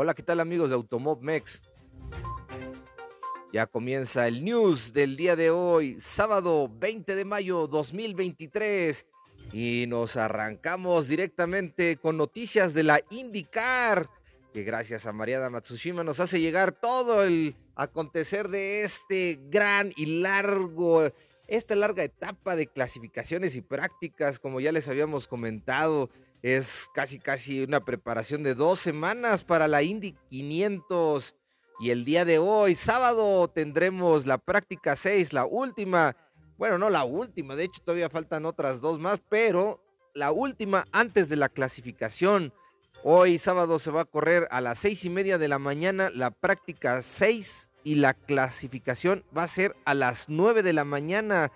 Hola, ¿qué tal amigos de Automob Mex? Ya comienza el news del día de hoy, sábado 20 de mayo 2023. Y nos arrancamos directamente con noticias de la IndyCar, que gracias a Mariana Matsushima nos hace llegar todo el acontecer de este gran y largo, esta larga etapa de clasificaciones y prácticas, como ya les habíamos comentado. Es casi casi una preparación de dos semanas para la Indy 500. Y el día de hoy, sábado, tendremos la práctica 6, la última. Bueno, no la última, de hecho todavía faltan otras dos más, pero la última antes de la clasificación. Hoy sábado se va a correr a las seis y media de la mañana la práctica 6 y la clasificación va a ser a las 9 de la mañana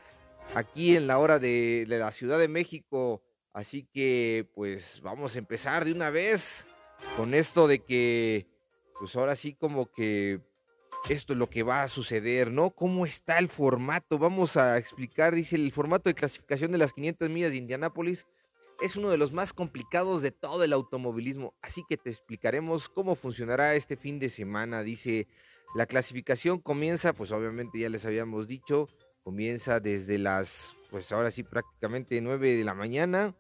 aquí en la hora de, de la Ciudad de México. Así que pues vamos a empezar de una vez con esto de que pues ahora sí como que esto es lo que va a suceder, ¿no? ¿Cómo está el formato? Vamos a explicar, dice, el formato de clasificación de las 500 millas de Indianápolis es uno de los más complicados de todo el automovilismo, así que te explicaremos cómo funcionará este fin de semana. Dice, la clasificación comienza, pues obviamente ya les habíamos dicho, comienza desde las, pues ahora sí prácticamente 9 de la mañana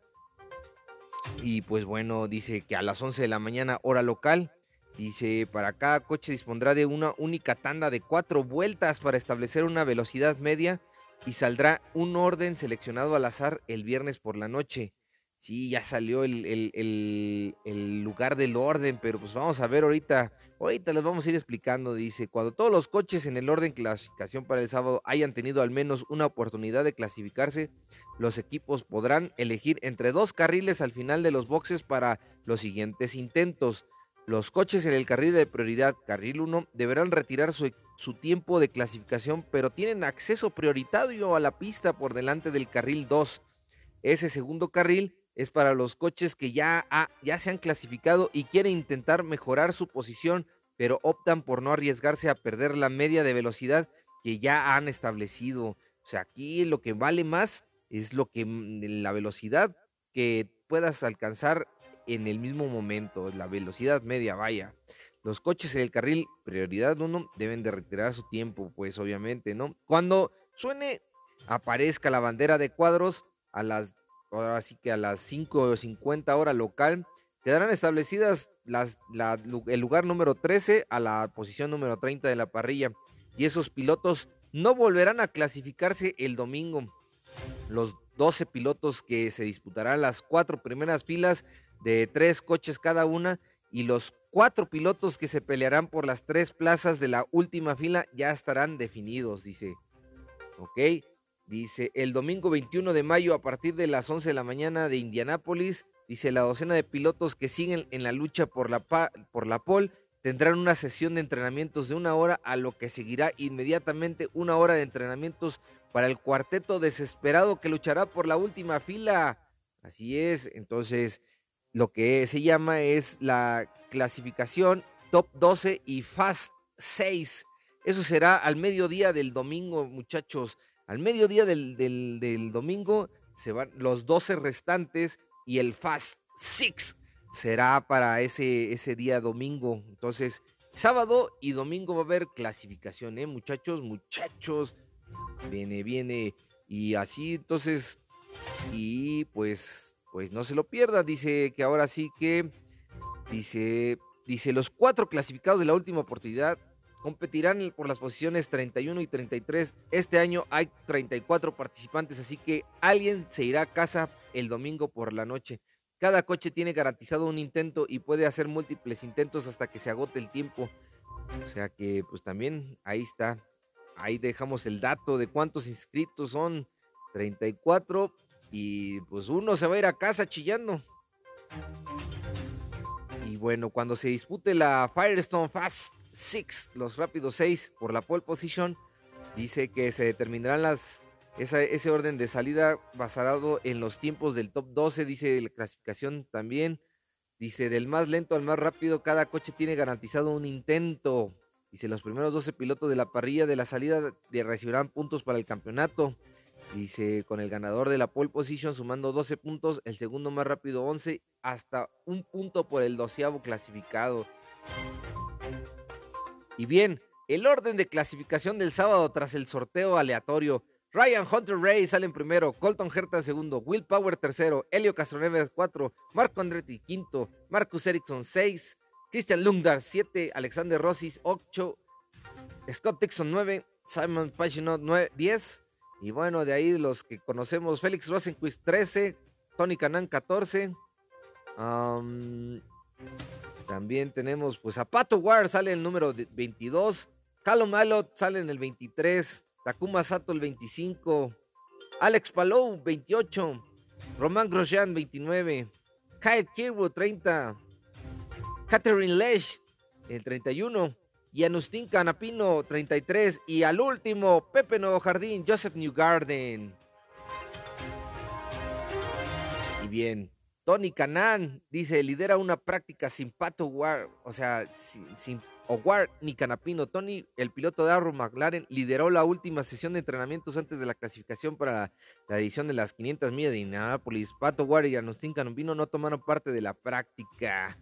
y pues bueno, dice que a las 11 de la mañana hora local, dice para cada coche dispondrá de una única tanda de cuatro vueltas para establecer una velocidad media y saldrá un orden seleccionado al azar el viernes por la noche. Sí, ya salió el, el, el, lugar del orden, pero pues vamos a ver ahorita, ahorita les vamos a ir explicando, dice, cuando todos los coches en el orden clasificación para el sábado hayan tenido al menos una oportunidad de clasificarse, los equipos podrán elegir entre dos carriles al final de los boxes para los siguientes intentos. Los coches en el carril de prioridad, carril 1, deberán retirar su, su, tiempo de clasificación, pero tienen acceso prioritario a la pista por delante del carril 2. Ese segundo carril es para los coches que ya, ya se han clasificado y quieren intentar mejorar su posición, pero optan por no arriesgarse a perder la media de velocidad que ya han establecido. O sea, aquí lo que vale más es lo que la velocidad que puedas alcanzar en el mismo momento, la velocidad media, vaya. Los coches en el carril prioridad 1 deben de retirar su tiempo, pues obviamente, ¿no? Cuando suene, aparezca la bandera de cuadros a las ahora sí que a las 5.50 hora local, quedarán establecidas el lugar número 13 a la posición número 30 de la parrilla. Y esos pilotos no volverán a clasificarse el domingo. Los 12 pilotos que se disputarán las cuatro primeras filas de tres coches cada una y los cuatro pilotos que se pelearán por las tres plazas de la última fila ya estarán definidos, dice. Ok, Dice, el domingo 21 de mayo a partir de las 11 de la mañana de Indianápolis, dice, la docena de pilotos que siguen en la lucha por la, por la pole tendrán una sesión de entrenamientos de una hora, a lo que seguirá inmediatamente una hora de entrenamientos para el cuarteto desesperado que luchará por la última fila. Así es, entonces lo que se llama es la clasificación top 12 y fast 6. Eso será al mediodía del domingo, muchachos. Al mediodía del, del, domingo se van los 12 restantes y el Fast Six será para ese, ese día domingo. Entonces, sábado y domingo va a haber clasificación, ¿eh? Muchachos, muchachos. Viene, viene. Y así, entonces, y pues, pues no se lo pierda. Dice que ahora sí que, dice, dice, los cuatro clasificados de la última oportunidad competirán por las posiciones 31 y 33. Este año hay 34 participantes, así que alguien se irá a casa el domingo por la noche. Cada coche tiene garantizado un intento y puede hacer múltiples intentos hasta que se agote el tiempo. O sea que pues también ahí está. Ahí dejamos el dato de cuántos inscritos son. 34 y pues uno se va a ir a casa chillando. Y bueno, cuando se dispute la Firestone Fast Six, los rápidos 6 por la pole position. Dice que se determinarán las, ese orden de salida basado en los tiempos del top 12, dice la clasificación también. Dice, del más lento al más rápido, cada coche tiene garantizado un intento. Dice, los primeros 12 pilotos de la parrilla de la salida recibirán puntos para el campeonato. Dice, con el ganador de la pole position sumando 12 puntos, el segundo más rápido 11, hasta un punto por el doceavo clasificado. Y bien, el orden de clasificación del sábado tras el sorteo aleatorio. Ryan Hunter Ray sale en primero, Colton Herta segundo, Will Power tercero, Helio Castroneves cuatro, Marco Andretti quinto, Marcus Ericsson seis, Christian Lundar siete, Alexander Rossi ocho, Scott Dixon nueve, Simon Pagino diez, y bueno, de ahí los que conocemos, Félix Rosenquist 13, Tony Canan 14, también tenemos pues a Pato Ward sale el número 22, Callum Malot sale en el 23, Takuma Sato el 25, Alex Palou 28, Román Grosjean 29, Kyle Kirwood 30, Catherine Lesh el 31 y Anustín Canapino 33 y al último Pepe Nuevo Jardín, Joseph Newgarden. Y bien, Tony Canan dice, lidera una práctica sin Pato War, o sea, sin, War ni Canapino. Tony, el piloto de Arrow McLaren, lideró la última sesión de entrenamientos antes de la clasificación para la edición de las 500 millas de Indianapolis. Pato War y Anustín Canapino no tomaron parte de la práctica.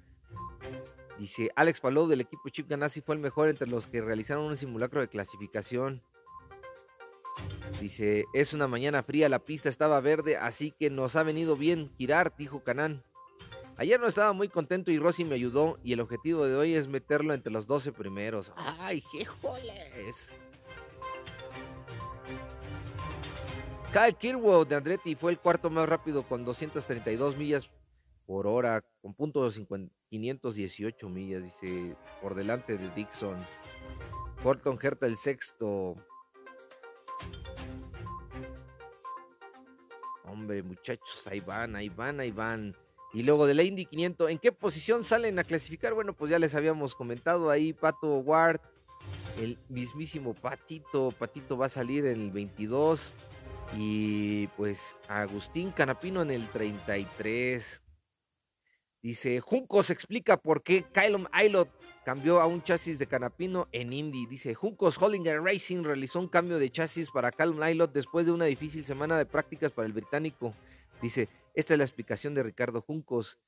Dice, Alex Palou del equipo Chip Ganassi fue el mejor entre los que realizaron un simulacro de clasificación. Dice, es una mañana fría, la pista estaba verde, así que nos ha venido bien girar, dijo Canán. Ayer no estaba muy contento y Rossi me ayudó y el objetivo de hoy es meterlo entre los 12 primeros. ¡Ay, qué joles! Kyle Kirwood de Andretti fue el cuarto más rápido con 232 millas por hora, con punto 518 millas, dice, por delante de Dixon. Porton Herta el sexto. Muchachos, ahí van, ahí van, ahí van. Y luego de la Indy 500, ¿en qué posición salen a clasificar? Bueno, pues ya les habíamos comentado ahí, Pato Ward, el mismísimo Patito. Patito va a salir en el 22. Y pues Agustín Canapino en el 33. Dice, Juncos explica por qué Kylon Aylot cambió a un chasis de Canapino en Indy. Dice, Juncos Hollinger Racing realizó un cambio de chasis para Callum Aylot después de una difícil semana de prácticas para el británico. Dice, esta es la explicación de Ricardo Juncos.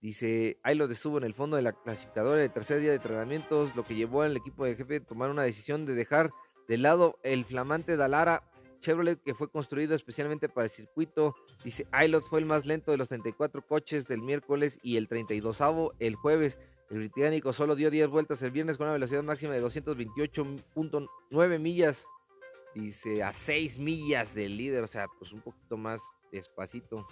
Dice, Aylot estuvo en el fondo de la clasificadora de tercer día de entrenamientos, lo que llevó al equipo de jefe a tomar una decisión de dejar de lado el flamante Dalara Chevrolet que fue construido especialmente para el circuito. Dice, Aylot fue el más lento de los 34 coches del miércoles y el 32avo el jueves. El británico solo dio 10 vueltas el viernes con una velocidad máxima de 228.9 millas. Dice, a 6 millas del líder, o sea, pues un poquito más despacito.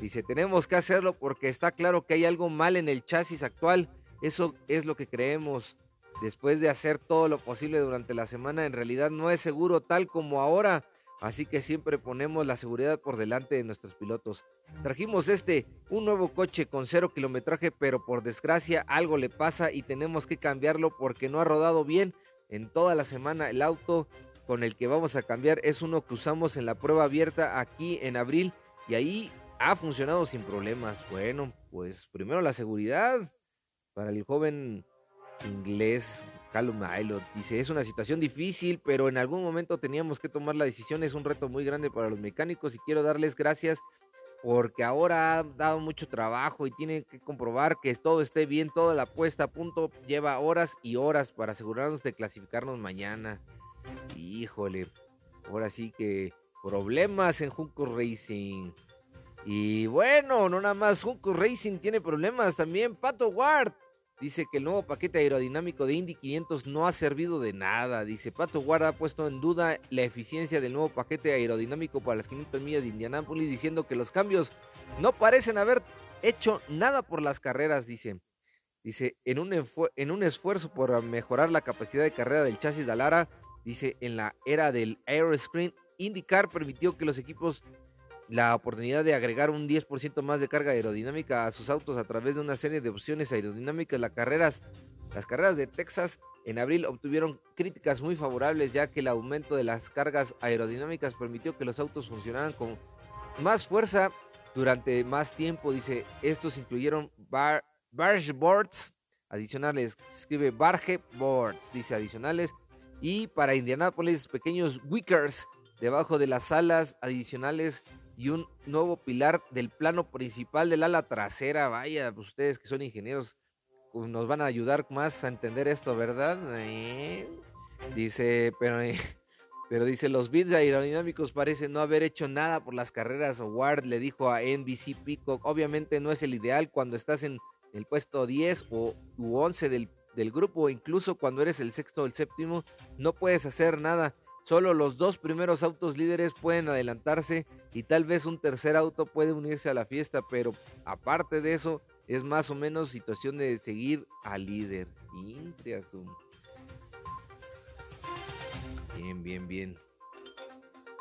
Dice, tenemos que hacerlo porque está claro que hay algo mal en el chasis actual. Eso es lo que creemos. Después de hacer todo lo posible durante la semana, en realidad no es seguro tal como ahora. Así que siempre ponemos la seguridad por delante de nuestros pilotos. Trajimos este, un nuevo coche con cero kilometraje, pero por desgracia algo le pasa y tenemos que cambiarlo porque no ha rodado bien en toda la semana. El auto con el que vamos a cambiar es uno que usamos en la prueba abierta aquí en abril y ahí ha funcionado sin problemas. Bueno, pues primero la seguridad para el joven inglés Calum Aylot dice, es una situación difícil, pero en algún momento teníamos que tomar la decisión, es un reto muy grande para los mecánicos y quiero darles gracias porque ahora ha dado mucho trabajo y tienen que comprobar que todo esté bien, toda la puesta a punto lleva horas y horas para asegurarnos de clasificarnos mañana. Híjole, ahora sí que problemas en Junco Racing. Y bueno, no nada más Junco Racing tiene problemas, también Pato Ward Dice que el nuevo paquete aerodinámico de Indy 500 no ha servido de nada. Dice Pato Guarda ha puesto en duda la eficiencia del nuevo paquete aerodinámico para las 500 millas de Indianápolis, diciendo que los cambios no parecen haber hecho nada por las carreras. Dice, dice en un, en un esfuerzo por mejorar la capacidad de carrera del chasis de Alara, dice en la era del Aeroscreen, IndyCar permitió que los equipos la oportunidad de agregar un 10% más de carga aerodinámica a sus autos a través de una serie de opciones aerodinámicas. Las carreras, las carreras de Texas en abril obtuvieron críticas muy favorables ya que el aumento de las cargas aerodinámicas permitió que los autos funcionaran con más fuerza durante más tiempo. Dice, estos incluyeron bar, barge boards adicionales, escribe barge boards, dice adicionales, y para Indianápolis pequeños wickers debajo de las alas adicionales y un nuevo pilar del plano principal del ala trasera. Vaya, pues ustedes que son ingenieros, nos van a ayudar más a entender esto, ¿verdad? Eh, dice, pero, eh, pero dice, los bits aerodinámicos parecen no haber hecho nada por las carreras. Ward le dijo a NBC Peacock, obviamente no es el ideal cuando estás en el puesto 10 o u 11 del, del grupo, incluso cuando eres el sexto o el séptimo, no puedes hacer nada. Solo los dos primeros autos líderes pueden adelantarse y tal vez un tercer auto puede unirse a la fiesta, pero aparte de eso, es más o menos situación de seguir al líder. Bien, bien, bien.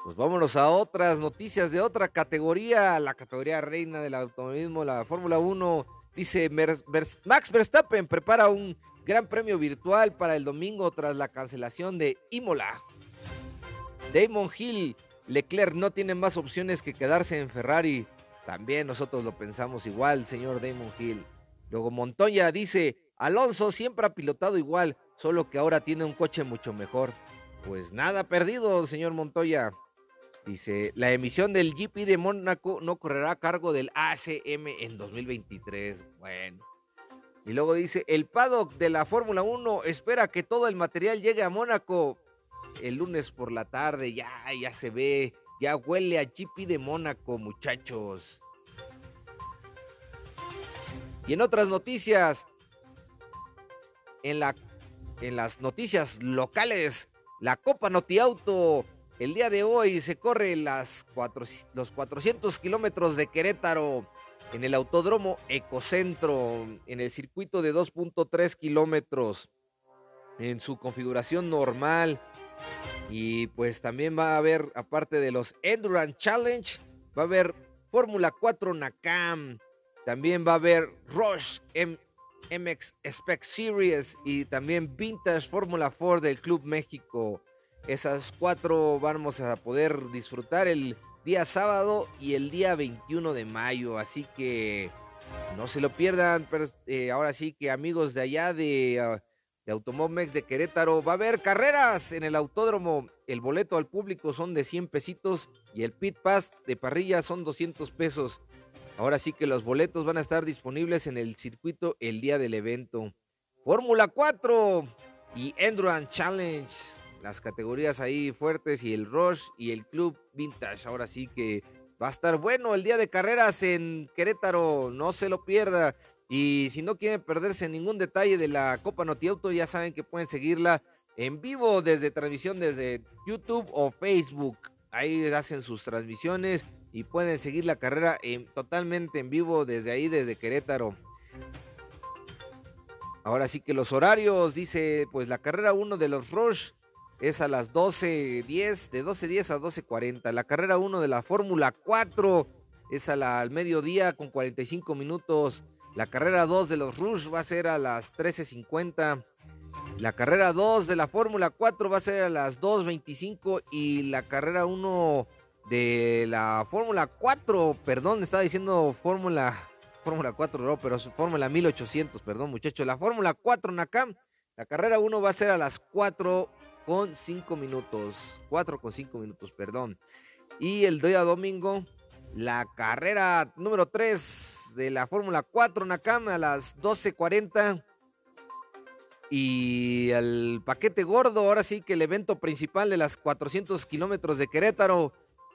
Pues vámonos a otras noticias de otra categoría, la categoría reina del automovilismo, la Fórmula 1. Dice Max Verstappen prepara un gran premio virtual para el domingo tras la cancelación de Imola. Damon Hill, Leclerc no tiene más opciones que quedarse en Ferrari. También nosotros lo pensamos igual, señor Damon Hill. Luego Montoya dice, Alonso siempre ha pilotado igual, solo que ahora tiene un coche mucho mejor. Pues nada perdido, señor Montoya. Dice, la emisión del GP de Mónaco no correrá a cargo del ACM en 2023. Bueno. Y luego dice, el paddock de la Fórmula 1 espera que todo el material llegue a Mónaco el lunes por la tarde. Ya, ya se ve ya huele a GP de Mónaco, muchachos. Y en otras noticias, en, la, en las noticias locales, la Copa Notiauto, el día de hoy se corre las los 400 kilómetros de Querétaro en el Autódromo Ecocentro, en el circuito de 2.3 kilómetros, en su configuración normal. Y pues también va a haber, aparte de los Endurance Challenge, va a haber Fórmula 4 Nakam. También va a haber Rush MX Spec Series y también Vintage Fórmula 4 del Club México. Esas cuatro vamos a poder disfrutar el día sábado y el día 21 de mayo. Así que no se lo pierdan. Pero, eh, ahora sí que amigos de allá de ah, de Automomex de Querétaro. Va a haber carreras en el autódromo. El boleto al público son de 100 pesitos y el pit pass de parrilla son 200 pesos. Ahora sí que los boletos van a estar disponibles en el circuito el día del evento. Fórmula 4 y Endurance Challenge. Las categorías ahí fuertes y el Rush y el Club Vintage. Ahora sí que va a estar bueno el día de carreras en Querétaro. No se lo pierda. Y si no quieren perderse ningún detalle de la Copa Notiauto, ya saben que pueden seguirla en vivo desde transmisión desde YouTube o Facebook. Ahí hacen sus transmisiones y pueden seguir la carrera totalmente en vivo desde ahí, desde Querétaro. Ahora sí que los horarios, dice, pues la carrera 1 de los Rush es a las 12.10, de 12.10 a 12.40. La carrera 1 de la Fórmula 4 es a la, al mediodía con 45 minutos. La carrera 2 de los Rush va a ser a las 13.50. La carrera 2 de la Fórmula 4 va a ser a las 2.25 y la carrera 1 de la Fórmula 4, perdón, estaba diciendo Fórmula Fórmula 4, no, pero Fórmula 1800, perdón muchachos. La Fórmula 4 Nakam, la carrera 1 va a ser a las 4 con 5 minutos. 4 con 5 minutos, perdón. Y el día domingo la carrera número 3 de la Fórmula 4 Nakam a las 12.40. Y el paquete gordo, ahora sí que el evento principal de las 400 kilómetros de Querétaro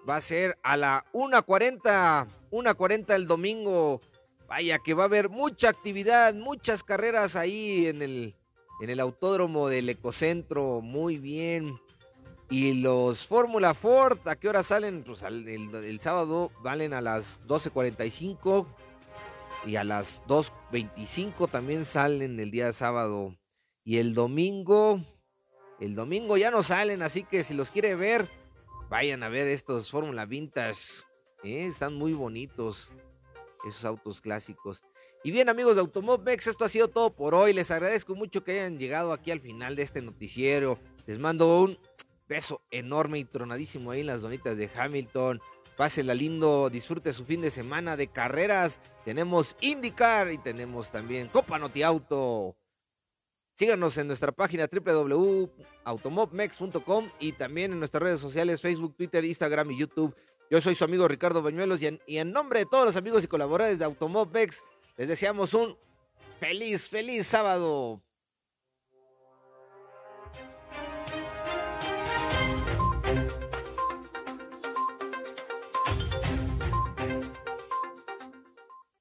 va a ser a la 1.40, 1.40 el domingo. Vaya que va a haber mucha actividad, muchas carreras ahí en el, en el autódromo del Ecocentro. Muy bien. Y los Fórmula Ford, ¿a qué hora salen? Pues el, sábado valen a las 12.45 y a las 2.25 también salen el día sábado. Y el domingo, el domingo ya no salen, así que si los quiere ver, vayan a ver estos Fórmula Vintage. ¿eh? Están muy bonitos esos autos clásicos. Y bien amigos de Automovex, esto ha sido todo por hoy. Les agradezco mucho que hayan llegado aquí al final de este noticiero. Les mando un beso enorme y tronadísimo ahí en las donitas de Hamilton. Pásela lindo, disfrute su fin de semana de carreras. Tenemos IndyCar y tenemos también Copa Noti Auto. Síganos en nuestra página www.automobmex.com y también en nuestras redes sociales Facebook, Twitter, Instagram y YouTube. Yo soy su amigo Ricardo Bañuelos y en, nombre de todos los amigos y colaboradores de Automobmex les deseamos un feliz, feliz sábado